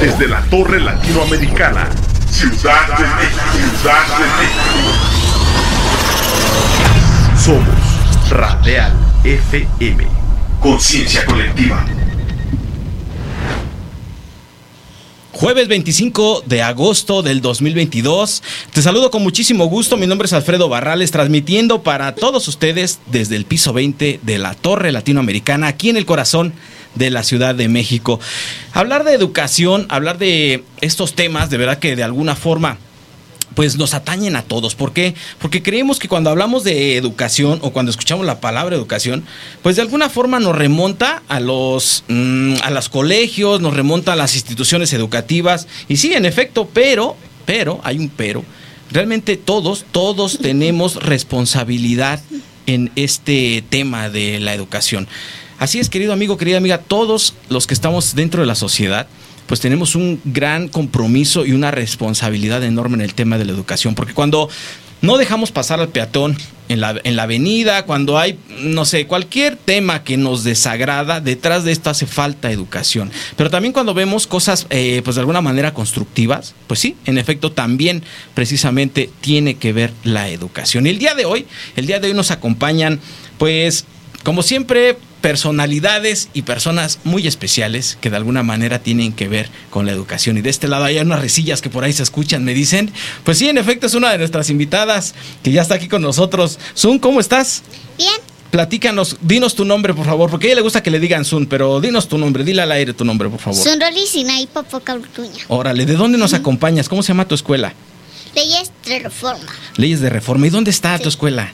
Desde la Torre Latinoamericana, Ciudad de México, Ciudad de México. Somos Radial FM. Conciencia colectiva. Jueves 25 de agosto del 2022. Te saludo con muchísimo gusto. Mi nombre es Alfredo Barrales, transmitiendo para todos ustedes desde el piso 20 de la Torre Latinoamericana, aquí en el corazón de la Ciudad de México. Hablar de educación, hablar de estos temas, de verdad que de alguna forma pues nos atañen a todos. ¿Por qué? Porque creemos que cuando hablamos de educación o cuando escuchamos la palabra educación, pues de alguna forma nos remonta a los, mm, a los colegios, nos remonta a las instituciones educativas. Y sí, en efecto, pero, pero, hay un pero. Realmente todos, todos tenemos responsabilidad en este tema de la educación. Así es, querido amigo, querida amiga, todos los que estamos dentro de la sociedad, pues tenemos un gran compromiso y una responsabilidad enorme en el tema de la educación, porque cuando no dejamos pasar al peatón en la, en la avenida, cuando hay, no sé, cualquier tema que nos desagrada, detrás de esto hace falta educación. Pero también cuando vemos cosas, eh, pues de alguna manera constructivas, pues sí, en efecto, también precisamente tiene que ver la educación. Y el día de hoy, el día de hoy nos acompañan, pues, como siempre, personalidades y personas muy especiales que de alguna manera tienen que ver con la educación. Y de este lado hay unas risillas que por ahí se escuchan, me dicen. Pues sí, en efecto es una de nuestras invitadas que ya está aquí con nosotros. Sun, ¿cómo estás? Bien. Platícanos, dinos tu nombre, por favor, porque a ella le gusta que le digan Sun, pero dinos tu nombre, dile al aire tu nombre, por favor. Sun Rory Sinaí Popoca Urtuña. Órale, ¿de dónde nos acompañas? ¿Cómo se llama tu escuela? Leyes de Reforma. Leyes de Reforma. ¿Y dónde está tu escuela?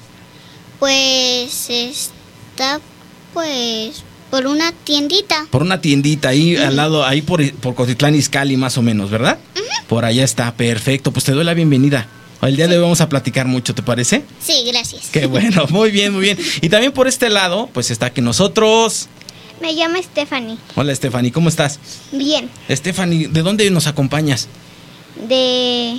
Pues está pues por una tiendita. Por una tiendita ahí al lado, ahí por, por Cotitlán Izcalli más o menos, ¿verdad? Por allá está, perfecto. Pues te doy la bienvenida. El día de hoy vamos a platicar mucho, ¿te parece? Sí, gracias. Qué bueno, muy bien, muy bien. Y también por este lado, pues está que nosotros... Me llamo Stephanie. Hola Stephanie, ¿cómo estás? Bien. Stephanie, ¿de dónde nos acompañas? De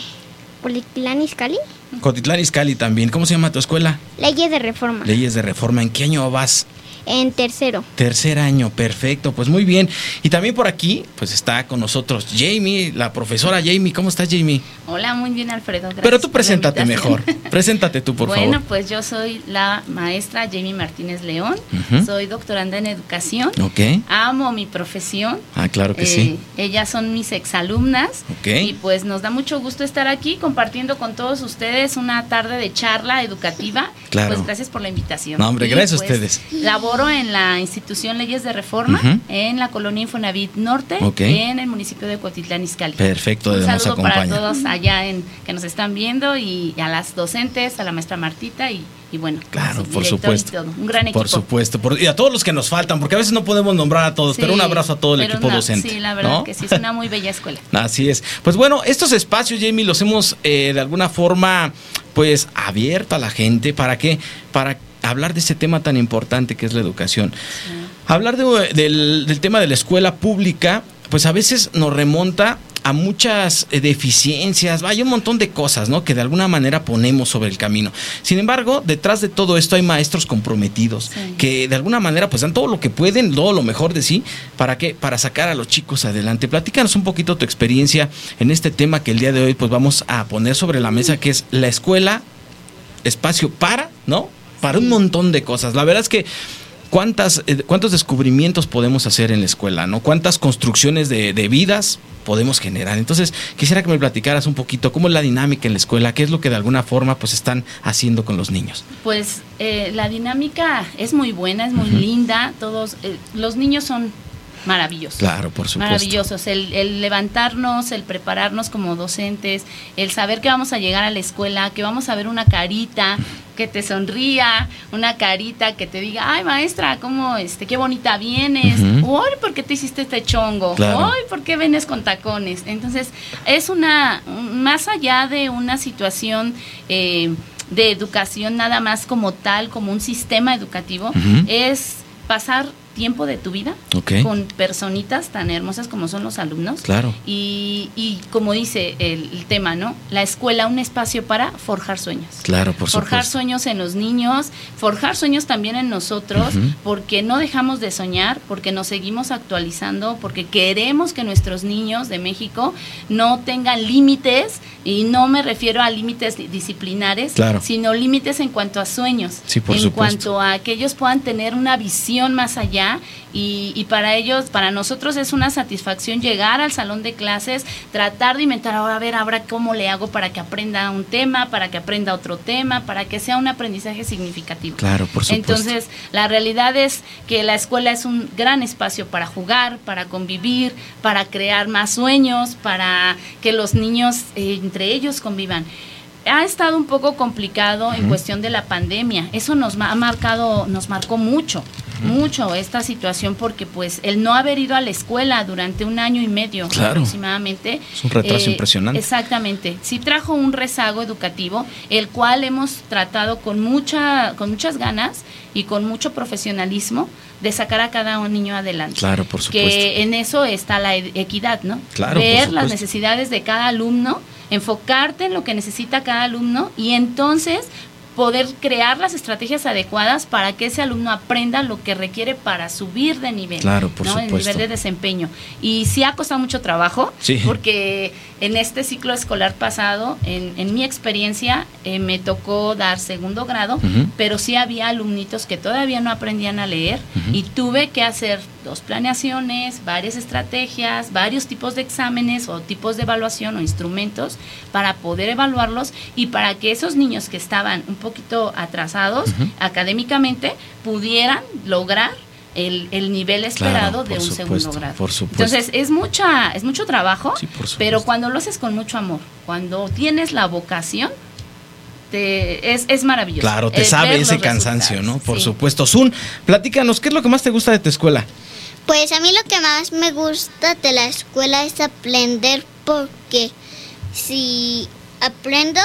Cotitlán Izcalli. Cotitlán Izcalli también. ¿Cómo se llama tu escuela? Leyes de Reforma. Leyes de Reforma. ¿En qué año vas? En tercero. Tercer año, perfecto, pues muy bien. Y también por aquí, pues está con nosotros Jamie, la profesora Jamie. ¿Cómo estás, Jamie? Hola, muy bien, Alfredo. Gracias Pero tú preséntate mejor. Preséntate tú, por bueno, favor. Bueno, pues yo soy la maestra Jamie Martínez León. Soy doctoranda en educación. Ok. Amo mi profesión. Ah, claro que Eh, sí. Ellas son mis exalumnas. Ok. Y pues nos da mucho gusto estar aquí compartiendo con todos ustedes una tarde de charla educativa. Claro. Pues gracias por la invitación. No, hombre, Y, gracias a pues, ustedes. Laboro en la institución Leyes de Reforma, en la colonia Infonavit Norte, en el municipio de Cotitlán Izcalli. Perfecto, Un de nos saludo para todos allá en que nos están viendo y a las docentes, a la maestra Martita y, y bueno, Claro, su por supuesto. Un gran equipo. Por supuesto. Por- y a todos los que nos faltan, porque a veces no podemos nombrar a todos, Sí, pero un abrazo a todo el equipo una- docente. Sí, la verdad ¿no? que sí, es una muy bella escuela. Así es. Pues bueno, estos espacios, Jamie, los hemos eh, de alguna forma, pues, abierto a la gente. ¿Para qué? Para hablar de ese tema tan importante que es la educación. Hablar de- del, del tema de la escuela pública, pues a veces nos remonta a muchas eh, deficiencias, vaya un montón de cosas, ¿no? Que de alguna manera ponemos sobre el camino. Sin embargo, detrás de todo esto hay maestros comprometidos Sí. que de alguna manera pues dan todo lo que pueden, todo lo mejor de sí, ¿para qué? Para sacar a los chicos adelante. Platícanos un poquito tu experiencia en este tema que el día de hoy pues vamos a poner sobre la mesa, que es la escuela, espacio para, ¿no? Para un montón de cosas. La verdad es que cuántas, eh, cuántos descubrimientos podemos hacer en la escuela, ¿no? Cuántas construcciones de, de vidas podemos generar. Entonces, quisiera que me platicaras un poquito cómo es la dinámica en la escuela, qué es lo que de alguna forma pues están haciendo con los niños. Pues eh, la dinámica es muy buena, es muy linda. Todos, eh, los niños son maravillosos. Claro, por supuesto. Maravillosos. El, el levantarnos, el prepararnos como docentes, el saber que vamos a llegar a la escuela, que vamos a ver una carita que te sonría, una carita que te diga, ay maestra, cómo, este, qué bonita vienes, Ujú. ay, ¿por qué te hiciste este chongo? Claro. Ay, ¿por qué vienes con tacones? Entonces, es una, más allá de una situación eh, de educación nada más como tal, como un sistema educativo, es pasar tiempo de tu vida Ok. con personitas tan hermosas como son los alumnos. Claro. Y, y como dice el, el tema, ¿no? La escuela, un espacio para forjar sueños. Claro, por forjar supuesto. sueños en los niños, forjar sueños también en nosotros, porque no dejamos de soñar, porque nos seguimos actualizando, porque queremos que nuestros niños de México no tengan límites, y no me refiero a límites di- disciplinares, Claro. sino límites en cuanto a sueños, Sí, por en supuesto. cuanto a que ellos puedan tener una visión más allá y, y para ellos, para nosotros es una satisfacción llegar al salón de clases, tratar de inventar, ahora a ver, ahora cómo le hago para que aprenda un tema, para que aprenda otro tema, para que sea un aprendizaje significativo. Claro, por supuesto. Entonces, la realidad es que la escuela es un gran espacio para jugar, para convivir, para crear más sueños, para que los niños eh, entre ellos convivan. Ha estado un poco complicado en cuestión de la pandemia. Eso nos ha marcado, nos marcó mucho, mucho esta situación porque pues el no haber ido a la escuela durante un año y medio Claro. aproximadamente. Es un retraso eh, impresionante. Exactamente. Sí trajo un rezago educativo, el cual hemos tratado con mucha, con muchas ganas y con mucho profesionalismo de sacar a cada un niño adelante. Claro, por supuesto. Que en eso está la e- equidad, ¿no? Claro, Ver las necesidades de cada alumno, enfocarte en lo que necesita cada alumno y entonces poder crear las estrategias adecuadas para que ese alumno aprenda lo que requiere para subir de nivel, Claro, por ¿no? El supuesto. nivel de desempeño. Y sí ha costado mucho trabajo, Sí. porque en este ciclo escolar pasado, en, en mi experiencia, eh, me tocó dar segundo grado, pero sí había alumnitos que todavía no aprendían a leer y tuve que hacer dos planeaciones, varias estrategias, varios tipos de exámenes o tipos de evaluación o instrumentos para poder evaluarlos y para que esos niños que estaban un poquito atrasados académicamente pudieran lograr el, el nivel esperado Claro, de un supuesto, segundo grado. por supuesto. Entonces, es mucha es mucho trabajo, Sí, pero cuando lo haces con mucho amor, cuando tienes la vocación, te, es, es maravilloso. Claro, te Eh, sabe ese cansancio. ¿no? Por Sí. supuesto. Zun, platícanos, ¿qué es lo que más te gusta de tu escuela? Pues a mí lo que más me gusta de la escuela es aprender porque si aprendo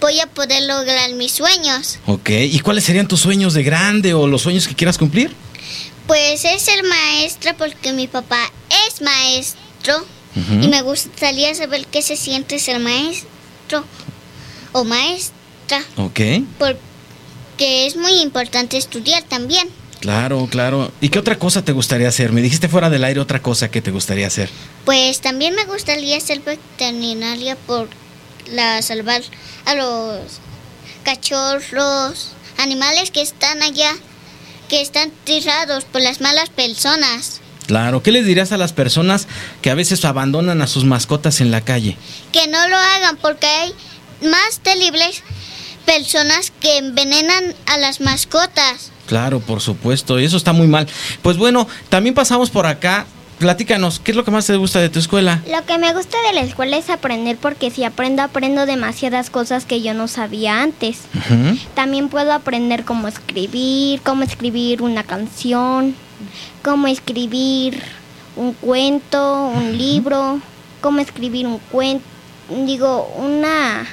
voy a poder lograr mis sueños. Ok, ¿y cuáles serían tus sueños de grande o los sueños que quieras cumplir? Pues es ser maestra porque mi papá es maestro y me gustaría saber qué se siente ser maestro o maestra Ok, porque es muy importante estudiar también. claro, claro. ¿Y qué otra cosa te gustaría hacer? Me dijiste fuera del aire otra cosa que te gustaría hacer. Pues también me gustaría ser veterinaria por la salvar a los cachorros, animales que están allá, que están tirados por las malas personas. Claro, ¿qué les dirías a las personas que a veces abandonan a sus mascotas en la calle? Que no lo hagan porque hay más terribles personas que envenenan a las mascotas. Claro, por supuesto, y eso está muy mal. Pues bueno, también pasamos por acá. Platícanos, ¿qué es lo que más te gusta de tu escuela? Lo que me gusta de la escuela es aprender porque si aprendo, aprendo demasiadas cosas que yo no sabía antes. También puedo aprender cómo escribir, cómo escribir una canción, cómo escribir un cuento, un libro, cómo escribir un cuento, digo, una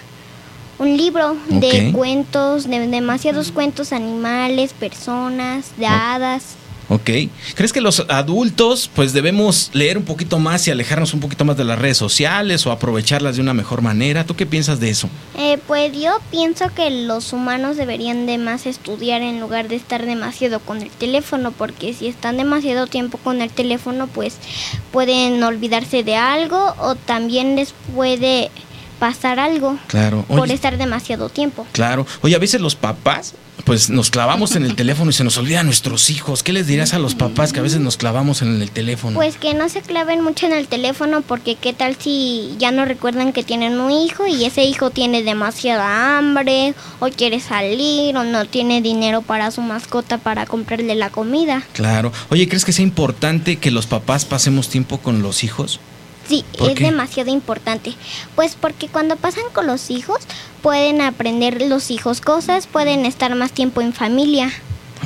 un libro de cuentos, de demasiados cuentos, animales, personas, de hadas. Ok. ¿Crees que los adultos pues debemos leer un poquito más y alejarnos un poquito más de las redes sociales o aprovecharlas de una mejor manera? ¿Tú qué piensas de eso? Eh, pues yo pienso que los humanos deberían de más estudiar en lugar de estar demasiado con el teléfono, porque si están demasiado tiempo con el teléfono, pues pueden olvidarse de algo o también les puede pasar algo Claro. por estar demasiado tiempo. claro. Oye, a veces los papás pues nos clavamos en el teléfono y se nos olvidan nuestros hijos. ¿Qué les dirías a los papás que a veces nos clavamos en el teléfono? Pues que no se claven mucho en el teléfono porque qué tal si ya no recuerdan que tienen un hijo y ese hijo tiene demasiada hambre o quiere salir o no tiene dinero para su mascota para comprarle la comida. Claro. Oye, ¿crees que sea importante que los papás pasemos tiempo con los hijos? Sí, ¿Por es qué? demasiado importante. Pues porque cuando pasan con los hijos, pueden aprender los hijos cosas, pueden estar más tiempo en familia.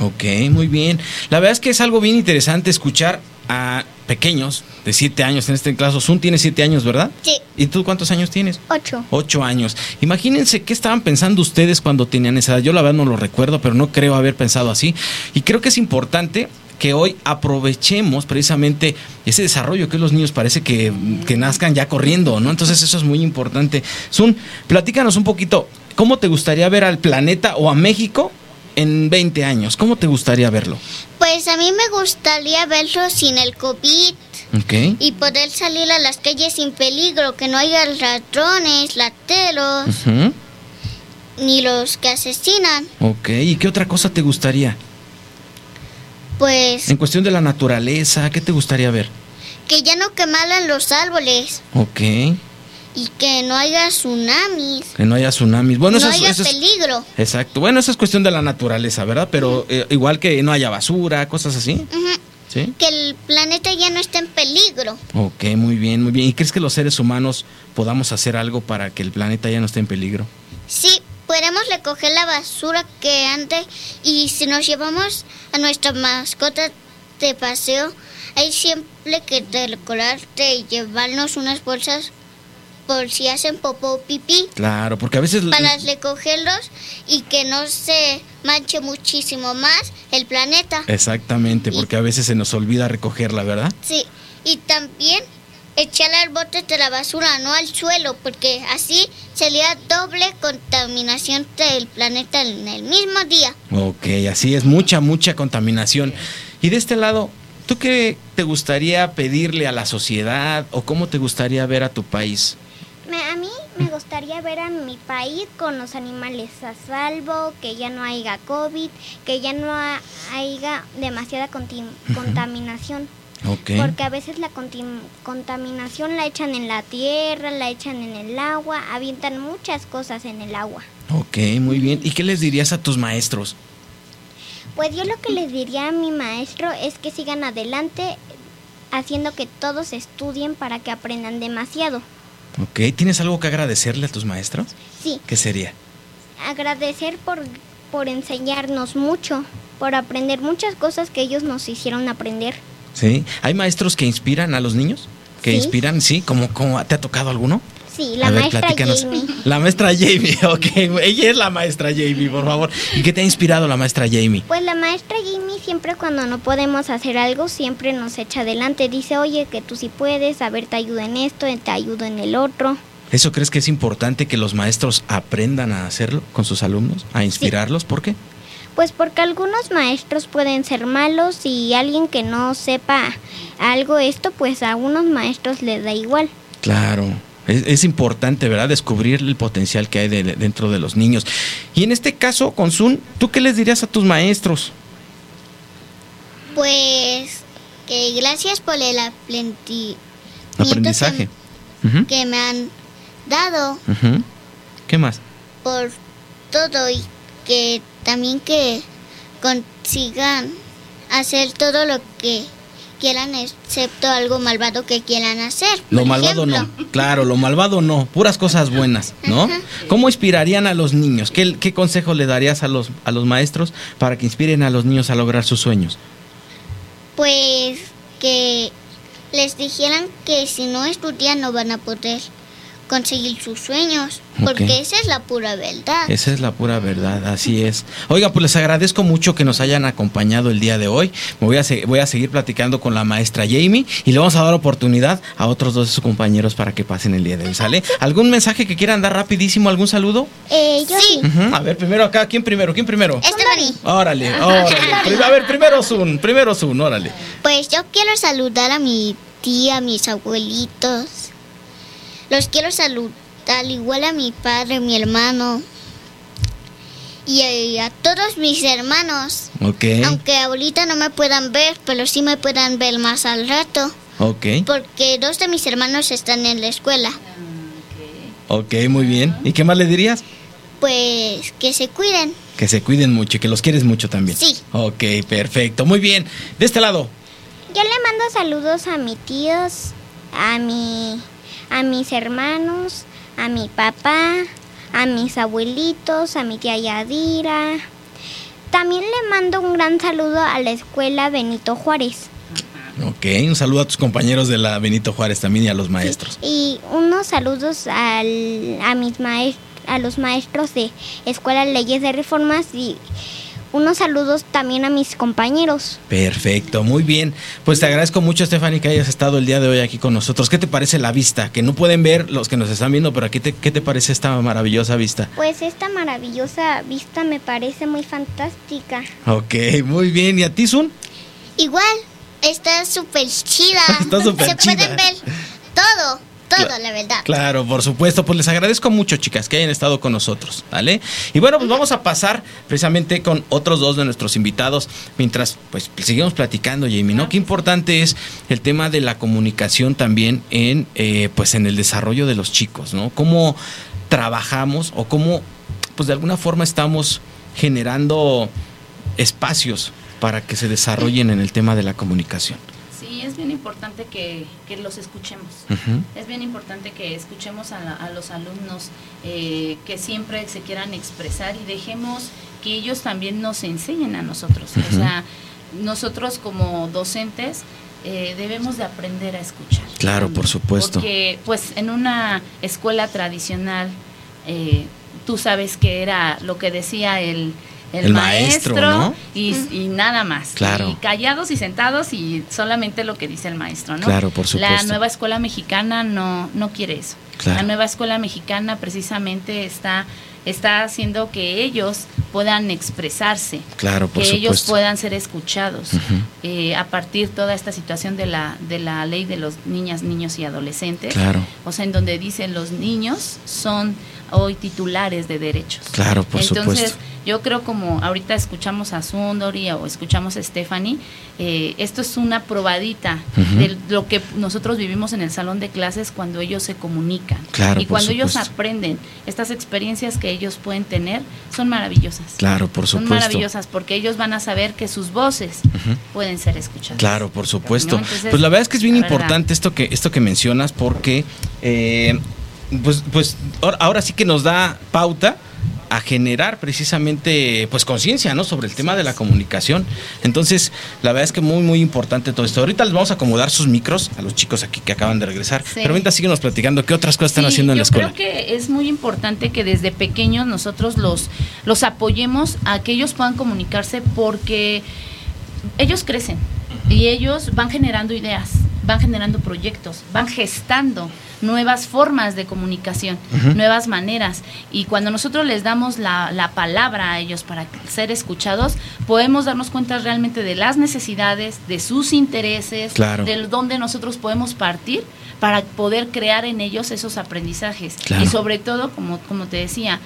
Ok, muy bien. La verdad es que es algo bien interesante escuchar a pequeños de siete años. En este caso, Sun tiene siete años, ¿verdad? Sí. ¿Y tú cuántos años tienes? Ocho. Ocho años. Imagínense qué estaban pensando ustedes cuando tenían esa edad. Yo la verdad no lo recuerdo, pero no creo haber pensado así. Y creo que es importante que hoy aprovechemos precisamente ese desarrollo que los niños parece que, que nazcan ya corriendo, ¿no? Entonces eso es muy importante. Sun, platícanos un poquito, ¿cómo te gustaría ver al planeta o a México en 20 años? ¿Cómo te gustaría verlo? Pues a mí me gustaría verlo sin el COVID Ok. y poder salir a las calles sin peligro, que no haya ladrones, lateros, ni los que asesinan. Ok, ¿y qué otra cosa te gustaría? Pues En cuestión de la naturaleza, ¿qué te gustaría ver? que ya no quemaran los árboles Ok, y que no haya tsunamis, que no haya tsunamis. Bueno, no eso, es- haya eso es, peligro. Exacto. Bueno, eso es cuestión de la naturaleza, ¿verdad? Pero eh, igual que no haya basura, cosas así. Ujú. ¿Sí? Que el planeta ya no esté en peligro. Ok, muy bien, muy bien. ¿Y crees que los seres humanos podamos hacer algo para que el planeta ya no esté en peligro? Sí, podemos recoger la basura que ande y si nos llevamos a nuestra mascota de paseo, hay siempre que recordarte y llevarnos unas bolsas por si hacen popó o pipí Claro, porque a veces... para recogerlos y que no se manche muchísimo más el planeta. Exactamente, porque a veces se nos olvida recogerla, ¿verdad? Sí, y también echarle al bote de la basura, no al suelo, porque así sería doble contaminación del planeta en el mismo día. Ok, así es, mucha, mucha contaminación. Y de este lado, ¿tú qué te gustaría pedirle a la sociedad o cómo te gustaría ver a tu país? Me- a mí me gustaría ver a mi país con los animales a salvo, que ya no haya COVID, que ya no ha- haya demasiada contaminación. Porque a veces la contaminación la echan en la tierra, la echan en el agua, avientan muchas cosas en el agua. Ok, muy bien. ¿Y qué les dirías a tus maestros? Pues yo lo que les diría a mi maestro es que sigan adelante haciendo que todos estudien para que aprendan demasiado. Ok, ¿tienes algo que agradecerle a tus maestros? Sí, ¿Qué sería? agradecer por, por enseñarnos mucho, por aprender muchas cosas que ellos nos hicieron aprender. ¿Sí? ¿Hay maestros que inspiran a los niños? ¿Que Sí. inspiran? Sí, ¿Cómo, cómo, ¿te ha tocado alguno? Sí, la A ver, maestra platícanos. Jamie. La maestra Jamie, ok. Ella es la maestra Jamie, por favor. ¿Y qué te ha inspirado la maestra Jamie? Pues la maestra Jamie siempre cuando no podemos hacer algo, siempre nos echa adelante. Dice, oye, que tú sí puedes, a ver, te ayudo en esto, te ayudo en el otro. ¿Eso crees que es importante que los maestros aprendan a hacerlo con sus alumnos? ¿A inspirarlos? ¿Por qué? Pues porque algunos maestros pueden ser malos y alguien que no sepa algo esto, pues a unos maestros les da igual. Claro. Es, es importante, ¿verdad? Descubrir el potencial que hay de- dentro de los niños. Y en este caso, con Sun, ¿tú qué les dirías a tus maestros? Pues que gracias por el aplenti- Aprendizaje. que, me han dado. ¿Qué más? por todo y que también que consigan hacer todo lo que quieran excepto algo malvado que quieran hacer. Lo malvado ejemplo, no. Claro, lo malvado no. Puras cosas buenas, ¿no? ¿Cómo inspirarían a los niños? ¿Qué, qué consejo le darías a los, a los maestros para que inspiren a los niños a lograr sus sueños? Pues que les dijeran que si no estudian no van a poder conseguir sus sueños, porque esa es la pura verdad. Esa es la pura verdad, así es. Oiga, pues les agradezco mucho que nos hayan acompañado el día de hoy. Me voy a, voy a seguir platicando con la maestra Jamie y le vamos a dar oportunidad a otros dos de sus compañeros para que pasen el día de hoy, ¿sale? ¿Algún mensaje que quieran dar rapidísimo? ¿Algún saludo? Eh, yo Sí. A ver, primero acá, ¿quién primero? ¿Quién primero? Órale, órale. A ver, primero Sun, primero Sun, órale. pues yo quiero saludar a mi tía, a mis abuelitos. Los quiero saludar igual a mi padre, mi hermano. Y a, a todos mis hermanos. Ok, Aunque ahorita no me puedan ver, pero sí me puedan ver más al rato. ok, Porque dos de mis hermanos están en la escuela. ok, muy bien. ¿Y qué más le dirías? Pues que se cuiden. Que se cuiden mucho y que los quieres mucho también. Sí. Ok, perfecto. Muy bien. De este lado. Yo le mando saludos a mis tíos, a mi, a mis hermanos, a mi papá, a mis abuelitos, a mi tía Yadira. También le mando un gran saludo a la escuela Benito Juárez. Ok, un saludo a tus compañeros de la Benito Juárez también y a los maestros. Y unos saludos al, a mis maes- a los maestros de Escuela Leyes de Reformas y unos saludos también a mis compañeros. Perfecto, muy bien. Pues te agradezco mucho, Stephanie, que hayas estado el día de hoy aquí con nosotros. ¿Qué te parece la vista? Que no pueden ver los que nos están viendo, pero aquí te, ¿qué te parece esta maravillosa vista? Pues esta maravillosa vista me parece muy fantástica. Ok, muy bien. ¿Y a ti, Sun? Igual, está súper chida. Está súper Se chida. pueden ver todo, todo, la verdad. Claro, por supuesto. Pues les agradezco mucho, chicas, que hayan estado con nosotros, ¿vale? Y bueno, pues vamos a pasar precisamente con otros dos de nuestros invitados, mientras pues seguimos platicando, Jamie, ¿no? Qué importante es el tema de la comunicación también en, eh, pues en el desarrollo de los chicos, ¿no? Cómo trabajamos o cómo, pues de alguna forma estamos generando espacios para que se desarrollen en el tema de la comunicación. Bien importante que, que los escuchemos. Es bien importante que escuchemos a, la- a los alumnos eh, que siempre se quieran expresar y dejemos que ellos también nos enseñen a nosotros. O sea, nosotros como docentes eh, debemos de aprender a escuchar. Claro, por supuesto. Porque pues en una escuela tradicional, eh, tú sabes que era lo que decía el, el, El maestro, ¿no? y, y nada más. Claro. Y callados y sentados y solamente lo que dice el maestro, ¿no? Claro, por La supuesto. nueva escuela mexicana no, no quiere eso. Claro. La nueva escuela mexicana precisamente está, está haciendo que ellos puedan expresarse, Claro, por que ellos puedan ser escuchados eh, a partir de toda esta situación de la, de la ley de los niñas, niños y adolescentes. Claro. O sea, en donde dicen los niños son hoy titulares de derechos. Claro, por Entonces, supuesto. yo creo como ahorita escuchamos a Sundori o escuchamos a Stephanie, eh, esto es una probadita de lo que nosotros vivimos en el salón de clases cuando ellos se comunican. Claro, y por cuando ellos aprenden estas experiencias que ellos pueden tener, son maravillosas. Claro, por Son supuesto. maravillosas porque ellos van a saber que sus voces pueden ser escuchadas. Claro, por supuesto. Pues la verdad es que es bien verdad. importante esto que esto que mencionas porque eh, pues pues ahora- sí que nos da pauta a generar precisamente pues conciencia, ¿no? Sobre el tema de la comunicación. Entonces, la verdad es que muy muy importante todo esto. Ahorita les vamos a acomodar sus micros a los chicos aquí que acaban de regresar. Sí. Pero mientras síguenos platicando qué otras cosas están haciendo en la yo escuela. creo que es muy importante que desde pequeños nosotros los, los apoyemos a que ellos puedan comunicarse porque ellos crecen y ellos van generando ideas, van generando proyectos, van gestando nuevas formas de comunicación, nuevas maneras. Y cuando nosotros les damos la, la palabra a ellos para ser escuchados, podemos darnos cuenta realmente de las necesidades, de sus intereses, Claro. de dónde nosotros podemos partir para poder crear en ellos esos aprendizajes. Claro. Y sobre todo, como, como te decía,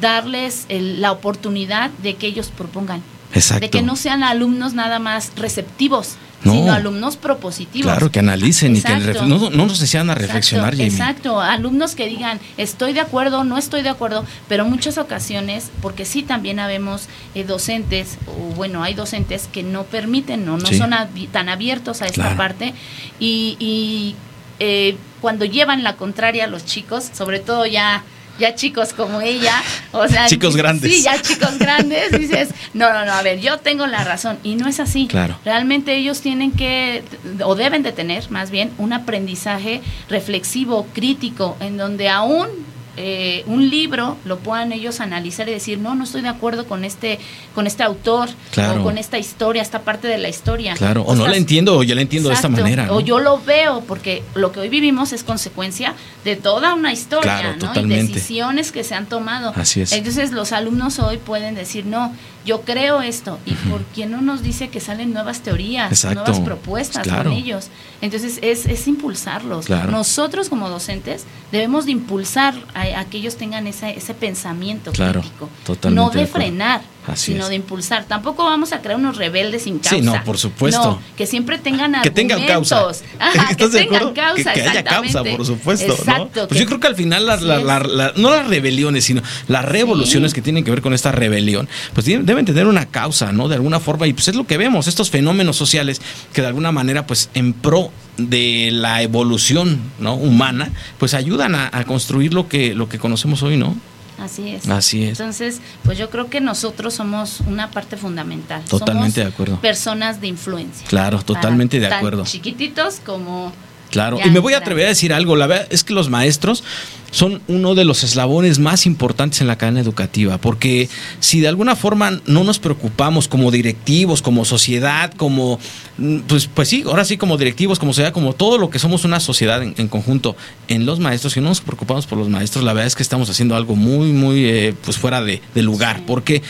darles el- la oportunidad de que ellos propongan. Exacto. De que no sean alumnos nada más receptivos, No. sino alumnos propositivos. Claro, que analicen y que no, no nos enseñan a reflexionar, Exacto, exacto, alumnos que digan estoy de acuerdo, no estoy de acuerdo, pero muchas ocasiones, porque sí también habemos eh, docentes, o bueno, hay docentes que no permiten, no, no Sí. son tan abiertos a esta Claro. parte y, y, eh, cuando llevan la contraria a los chicos, sobre todo ya ya chicos como ella, o sea, Chicos grandes. Sí, ya chicos grandes, dices, no, no, no, a ver, yo tengo la razón y no es así. Claro. Realmente ellos tienen que, o deben de tener más bien, un aprendizaje reflexivo, crítico, en donde aún eh, un libro lo puedan ellos analizar y decir, no, no estoy de acuerdo con este, con este autor, Claro. o con esta historia, esta parte de la historia. Claro, o no la entiendo o yo la entiendo de esta manera. ¿no? O yo lo veo, porque lo que hoy vivimos es consecuencia de toda una historia, Claro, ¿no? Y decisiones que se han tomado. Así es. Entonces los alumnos hoy pueden decir, no, yo creo esto. ¿Y por qué no nos dice que salen nuevas teorías, Exacto. nuevas propuestas Claro. con ellos? Entonces es, es impulsarlos. Claro. Nosotros como docentes debemos de impulsar a, a que ellos tengan ese, ese pensamiento Claro, crítico. totalmente No de frenar, Así sino es. de impulsar. Tampoco vamos a crear unos rebeldes sin causa. Sí, no, por supuesto. No, que siempre tengan que tengan causa. argumentos. Ajá, que ¿Estás de tengan causa, que, que haya causa, por supuesto. ¿no? Exacto. Pues yo creo que al final, las, la- es. la- la- no las rebeliones, sino las revoluciones Sí. que tienen que ver con esta rebelión, pues deben tener una causa, ¿no? De alguna forma, y pues es lo que vemos, estos fenómenos sociales que de alguna manera, pues en pro de la evolución ¿no? humana, pues ayudan a, a construir lo que, lo que conocemos hoy, ¿no? Así es. Así es. Entonces, pues yo creo que nosotros somos una parte fundamental. Totalmente Somos de acuerdo. Personas de influencia. Claro, totalmente de Tan acuerdo. chiquititos como Claro, Ya y me voy a atrever a decir algo, la verdad es que los maestros son uno de los eslabones más importantes en la cadena educativa, porque si de alguna forma no nos preocupamos como directivos, como sociedad, como, mm, pues, pues sí, ahora sí como directivos, como sociedad, como todo lo que somos una sociedad en, en conjunto, en los maestros, si no nos preocupamos por los maestros, la verdad es que estamos haciendo algo muy, muy, eh, pues fuera de, de lugar, porque...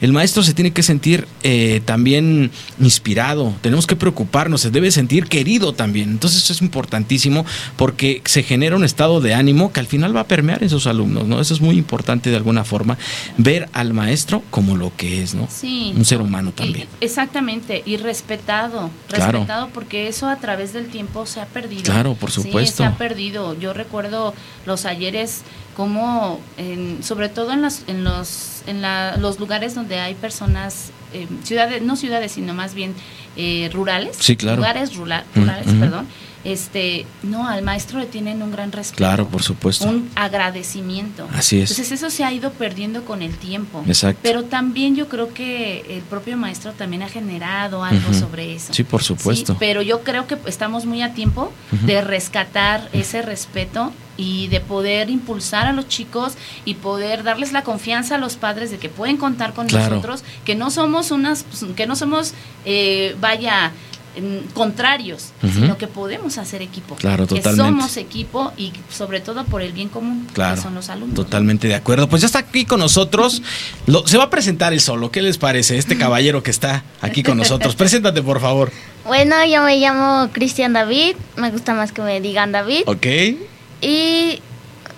El maestro se tiene que sentir eh, también inspirado, tenemos que preocuparnos, se debe sentir querido también. Entonces eso es importantísimo porque se genera un estado de ánimo que al final va a permear en sus alumnos, ¿no? Eso es muy importante de alguna forma, ver al maestro como lo que es, ¿no? Sí. Un ser humano Y- también. exactamente, y respetado, Claro. respetado porque eso a través del tiempo se ha perdido. Claro, por Sí, supuesto. se ha perdido. Yo recuerdo los ayeres como, en- sobre todo en, las, en, los, en la- los lugares donde hay personas, eh, ciudades, no ciudades, sino más bien eh, rurales. Sí, claro. Lugares Mm, rurales, perdón. Este, no, al maestro le tienen un gran respeto. Claro, por supuesto. Un agradecimiento. Así es. Entonces eso se ha ido perdiendo con el tiempo. Exacto. Pero también yo creo que el propio maestro también ha generado algo sobre eso. Sí, por supuesto. Sí, pero yo creo que estamos muy a tiempo de rescatar ese respeto y de poder impulsar a los chicos y poder darles la confianza a los padres de que pueden contar con Claro. nosotros, que no somos unas, que no somos, eh, vaya, em, contrarios, sino que podemos hacer equipo. Claro, que totalmente. somos equipo y sobre todo por el bien común, Claro, que son los alumnos. Totalmente de acuerdo. Pues ya está aquí con nosotros. Lo- se va a presentar él solo. ¿Qué les parece? Este caballero que está aquí con nosotros. Preséntate, por favor. Bueno, yo me llamo Cristian David, me gusta más que me digan David, ¿Ok? Y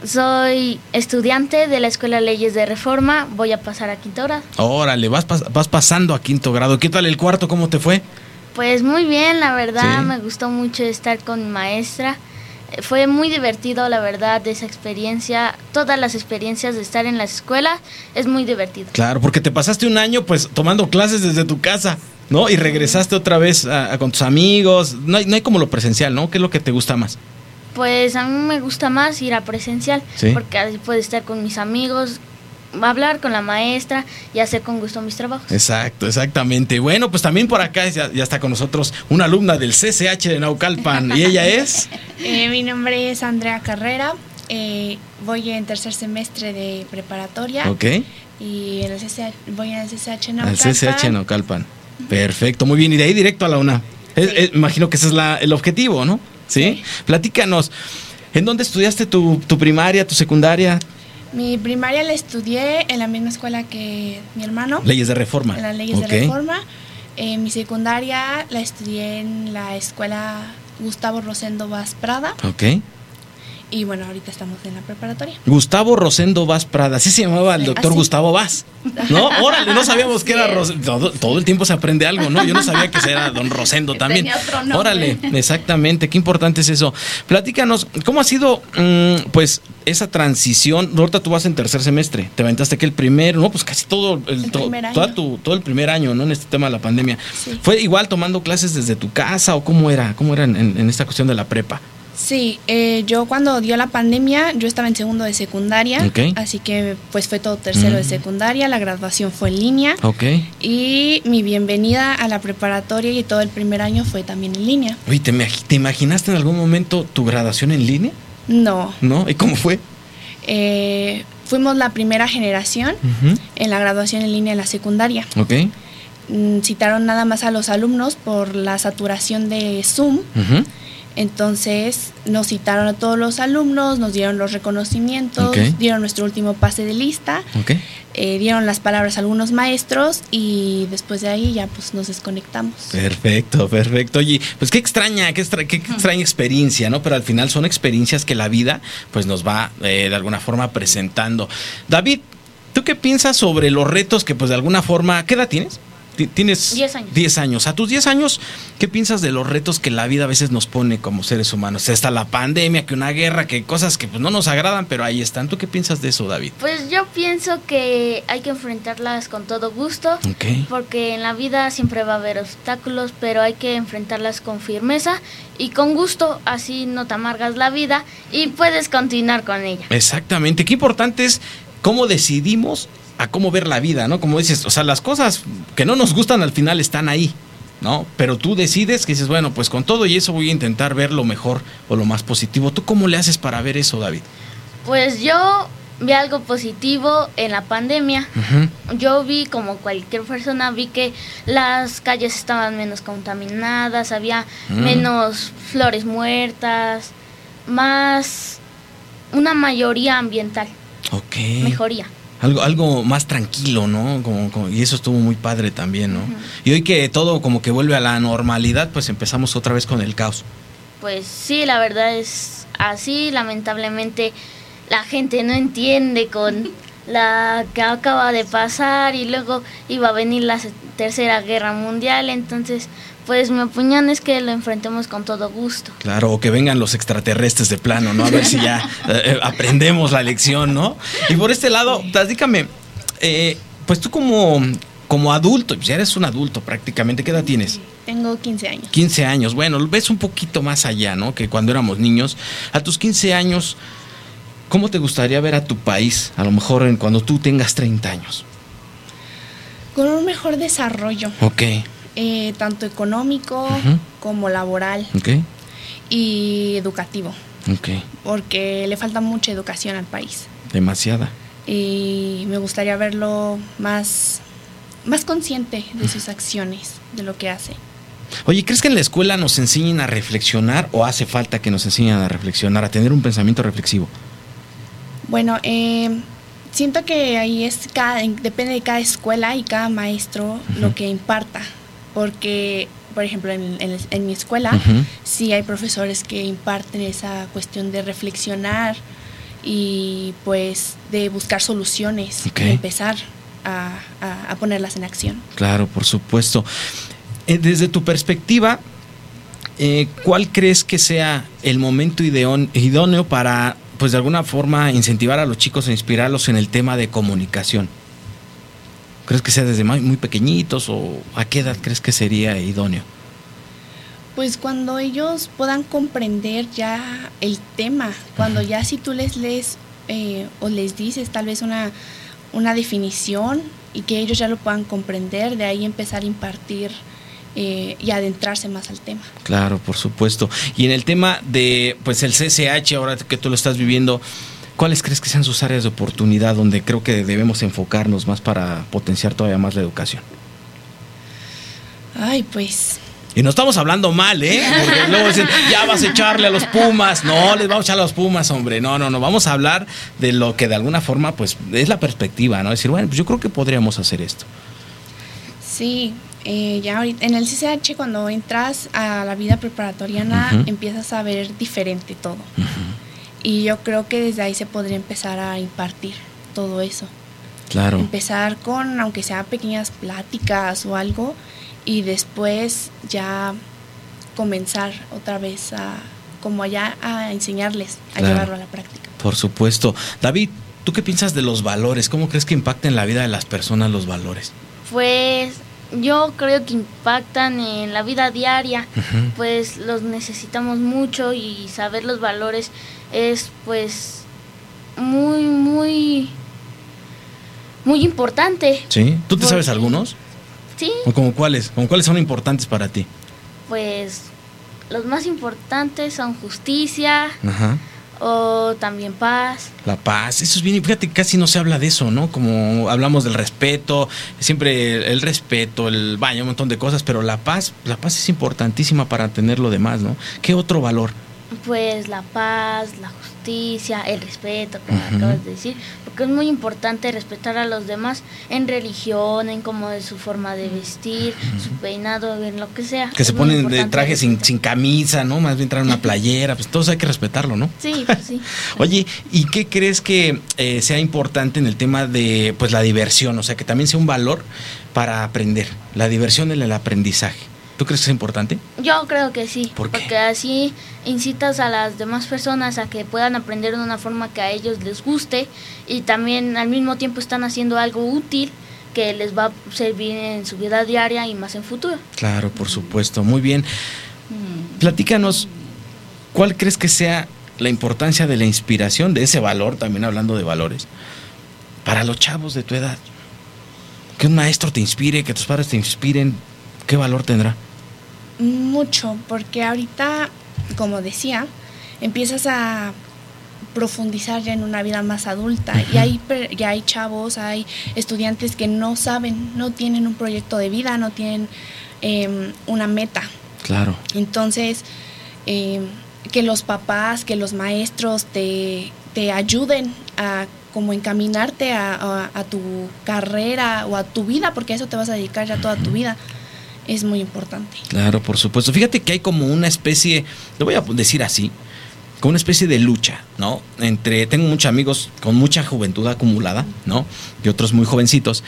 soy estudiante de la Escuela Leyes de Reforma, voy a pasar a quinto grado. Órale, vas, pas- vas pasando a quinto grado. ¿Qué tal el cuarto? ¿Cómo te fue? Pues muy bien, la verdad, Sí. me gustó mucho estar con mi maestra. Eh, Fue muy divertido, la verdad, esa experiencia. Todas las experiencias de estar en la escuela es muy divertido. Claro, porque te pasaste un año pues tomando clases desde tu casa, ¿no? Y regresaste otra vez a- a con tus amigos. No hay, no hay como lo presencial, ¿no? ¿Qué es lo que te gusta más? Pues a mí me gusta más ir a presencial, Sí. porque así puedo estar con mis amigos, hablar con la maestra y hacer con gusto mis trabajos. Exacto, exactamente. Bueno, pues también por acá ya, ya está con nosotros una alumna del CCH de Naucalpan. ¿Y ella es? Eh, mi nombre es Andrea Carrera. eh, voy en tercer semestre de preparatoria Ok. y en el CCH, voy en el CCH Al Naucalpan. CCH de Naucalpan. Perfecto, muy bien. Y de ahí directo a la UNA. Es- Sí. es- imagino que ese es la- el objetivo, ¿no? ¿Sí? Platícanos. ¿En dónde estudiaste tu, tu primaria, tu secundaria? Mi primaria la estudié en la misma escuela que mi hermano, Leyes de reforma. en las leyes de reforma. Eh, mi secundaria la estudié en la escuela Gustavo Rosendo Vaz Prada Ok. Y bueno, ahorita estamos en la preparatoria. Gustavo Rosendo Vaz Prada. Así se llamaba el doctor. Gustavo Vaz. ¿No? Órale, no sabíamos que era. Rosendo. Todo, todo el tiempo se aprende algo, ¿no? Yo no sabía que era don Rosendo también. tenía otro nombre. Órale, exactamente. Qué importante es eso. Platícanos, ¿cómo ha sido, mm, pues, esa transición? Ahorita tú vas en tercer semestre. Te aventaste que el primer, no, pues casi todo el, El to- primer año. toda tu- todo el primer año, ¿no? En este tema de la pandemia. Sí. ¿Fue igual tomando clases desde tu casa o cómo era? ¿Cómo era en, en- en esta cuestión de la prepa? Sí, eh, yo cuando dio la pandemia, yo estaba en segundo de secundaria, Ok. así que pues fue todo tercero de Mm. secundaria, la graduación fue en línea Ok. y mi bienvenida a la preparatoria y todo el primer año fue también en línea. Oye, ¿te, imagi- te imaginaste en algún momento tu graduación en línea? No, ¿No? ¿Y cómo fue? eh, fuimos la primera generación en la graduación en línea en la secundaria. Ok. Mm, Citaron nada más a los alumnos por la saturación de Zoom, Ujú. Entonces nos citaron a todos los alumnos, nos dieron los reconocimientos, dieron nuestro último pase de lista. Eh, dieron las palabras a algunos maestros y después de ahí ya pues nos desconectamos. Perfecto, perfecto. Oye, pues qué extraña, qué, extra- qué extraña experiencia, ¿no? Pero al final son experiencias que la vida pues nos va eh, de alguna forma presentando. David, ¿tú qué piensas sobre los retos que pues de alguna forma, ¿qué edad tienes? Ti- Tienes Diez años. 10 años. A tus 10 años, ¿qué piensas de los retos que la vida a veces nos pone como seres humanos? Está la pandemia, que una guerra, que cosas que pues no nos agradan, pero ahí están. ¿Tú qué piensas de eso, David? Pues yo pienso que hay que enfrentarlas con todo gusto, porque en la vida siempre va a haber obstáculos, pero hay que enfrentarlas con firmeza y con gusto, así no te amargas la vida y puedes continuar con ella. Exactamente. Qué importante es cómo decidimos a cómo ver la vida, ¿no? Como dices, o sea, las cosas que no nos gustan al final están ahí. ¿no? Pero tú decides que dices, bueno, pues con todo y eso voy a intentar ver lo mejor o lo más positivo. ¿Tú cómo le haces para ver eso, David? Pues yo vi algo positivo en la pandemia. Yo vi, como cualquier persona, vi que las calles estaban menos contaminadas, había Mm. menos flores muertas, más una mayoría ambiental, Ok. mejoría. Algo, algo más tranquilo, ¿no? Como, como- y eso estuvo muy padre también, ¿no? Y hoy que todo como que vuelve a la normalidad, pues empezamos otra vez con el caos. Pues sí, la verdad es así. Lamentablemente la gente no entiende con la que acaba de pasar y luego iba a venir la tercera guerra mundial. Entonces, pues mi opinión es que lo enfrentemos con todo gusto. Claro, o que vengan los extraterrestres de plano, ¿no? A ver si ya eh, eh, aprendemos la lección, ¿no? Y por este lado, platícame, eh, pues tú como, como adulto, pues ya eres un adulto prácticamente, ¿qué edad tienes? Tengo 15 años. 15 años, bueno, ves un poquito más allá, ¿no? Que cuando éramos niños. A tus 15 años, ¿cómo te gustaría ver a tu país? A lo mejor en cuando tú tengas 30 años. Con un mejor desarrollo, Ok, eh, tanto económico como laboral y educativo, porque le falta mucha educación al país. Demasiada. Y me gustaría verlo más, más consciente de sus acciones, de lo que hace. Oye, ¿crees que en la escuela nos enseñen a reflexionar o hace falta que nos enseñen a reflexionar, a tener un pensamiento reflexivo? Bueno, eh, siento que ahí es cada, en- depende de cada escuela y cada maestro lo que imparta, porque, por ejemplo, en, en- en mi escuela sí hay profesores que imparten esa cuestión de reflexionar y pues de buscar soluciones, Ok. de empezar a, a- a ponerlas en acción. Claro, por supuesto. Eh, desde tu perspectiva, eh, ¿cuál crees que sea el momento ideón- idóneo para, pues de alguna forma, incentivar a los chicos e inspirarlos en el tema de comunicación? ¿Crees que sea desde muy, pequeñitos o a qué edad crees que sería idóneo? Pues cuando ellos puedan comprender ya el tema, cuando ya si tú les lees eh, o les dices tal vez una, una definición y que ellos ya lo puedan comprender, de ahí empezar a impartir eh, y adentrarse más al tema. Claro, por supuesto. Y en el tema de, pues el CCH, ahora que tú lo estás viviendo, ¿cuáles crees que sean sus áreas de oportunidad donde creo que debemos enfocarnos más para potenciar todavía más la educación? Ay, pues Y no estamos hablando mal, ¿eh? Porque luego dicen, ya vas a echarle a los Pumas. No, les vamos a echar a los Pumas, hombre. No, no, no. Vamos a hablar de lo que de alguna forma, pues, es la perspectiva, ¿no? Decir, bueno, pues yo creo que podríamos hacer esto. sí, eh, ya ahorita en el CCH cuando entras a la vida preparatoriana Ujú. empiezas a ver diferente todo. Y yo creo que desde ahí se podría empezar a impartir todo eso. Claro. empezar con, aunque sea pequeñas pláticas o algo, y después ya comenzar otra vez a, como allá, a enseñarles, a Claro. llevarlo a la práctica. Por supuesto. David, ¿tú qué piensas de los valores? ¿Cómo crees que impacten la vida de las personas los valores? Pues yo creo que impactan en la vida diaria, pues los necesitamos mucho y saber los valores es pues muy, muy, muy importante. ¿Sí? ¿Tú te sabes algunos? Sí, ¿O como cuáles? ¿Como cuáles son importantes para ti? pues los más importantes son justicia Ajá. o también paz. La paz, eso es bien, fíjate, casi no se habla de eso, ¿no? Como hablamos del respeto, siempre el, el respeto, el vaya, un montón de cosas, pero la paz, la paz es importantísima para tener lo demás, ¿no? ¿Qué otro valor? Pues la paz, la justicia, el respeto, como acabas de decir, porque es muy importante respetar a los demás en religión, en cómo es su forma de vestir, su peinado, en lo que sea. Que Es se ponen de traje sin, sin camisa, ¿no? Más bien traen una playera, pues todos hay que respetarlo, ¿no? Sí, pues sí. Oye, ¿y qué crees que eh, sea importante en el tema de pues la diversión? O sea, que también sea un valor para aprender, la diversión en el aprendizaje. ¿Tú crees que es importante? Yo creo que sí, ¿Por qué? porque así incitas a las demás personas a que puedan aprender de una forma que a ellos les guste y también al mismo tiempo están haciendo algo útil que les va a servir en su vida diaria y más en futuro. Claro, por supuesto. Muy bien. Platícanos, ¿cuál crees que sea la importancia de la inspiración, de ese valor, también hablando de valores, para los chavos de tu edad? Que un maestro te inspire, que tus padres te inspiren, ¿qué valor tendrá? Mucho, porque ahorita, como decía, empiezas a profundizar ya en una vida más adulta y hay ya hay chavos, hay estudiantes que no saben, no tienen un proyecto de vida, no tienen em, una meta. Claro. Entonces, em, que los papás, que los maestros te, te ayuden a como encaminarte a, a- a tu carrera o a tu vida, porque a eso te vas a dedicar ya toda tu vida, es muy importante. Claro, por supuesto. Fíjate que hay como una especie, lo voy a decir así, como una especie de lucha, ¿no? Entre, tengo muchos amigos con mucha juventud acumulada, ¿no? Y otros muy jovencitos,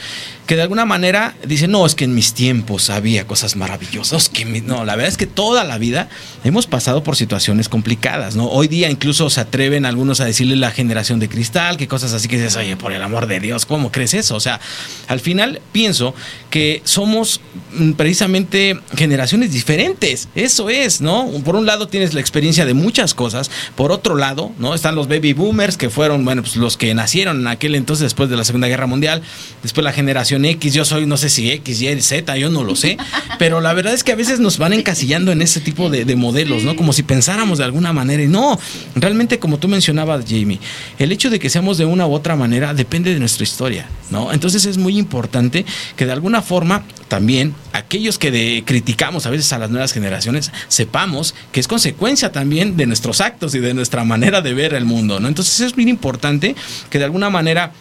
que de alguna manera dicen, no, es que en mis tiempos había cosas maravillosas, que mi-". no, la verdad es que toda la vida hemos pasado por situaciones complicadas, ¿no? Hoy día incluso se atreven algunos a decirle la generación de cristal, que cosas así que dices, oye, por el amor de Dios, ¿cómo crees eso? O sea, al final pienso que somos mm, precisamente generaciones diferentes, eso es, ¿no? Por un lado tienes la experiencia de muchas cosas, por otro lado, ¿no? Están los baby boomers, que fueron, bueno, pues los que nacieron en aquel entonces después de la Segunda Guerra Mundial, después la generación X, yo soy, no sé si X, Y, Z, yo no lo sé, pero la verdad es que a veces nos van encasillando en ese tipo de, de modelos, ¿no? Como si pensáramos de alguna manera, y no, realmente como tú mencionabas, Jamie, el hecho de que seamos de una u otra manera depende de nuestra historia, ¿no? Entonces es muy importante que de alguna forma también aquellos que de- criticamos a veces a las nuevas generaciones sepamos que es consecuencia también de nuestros actos y de nuestra manera de ver el mundo, ¿no? Entonces es muy importante que de alguna manera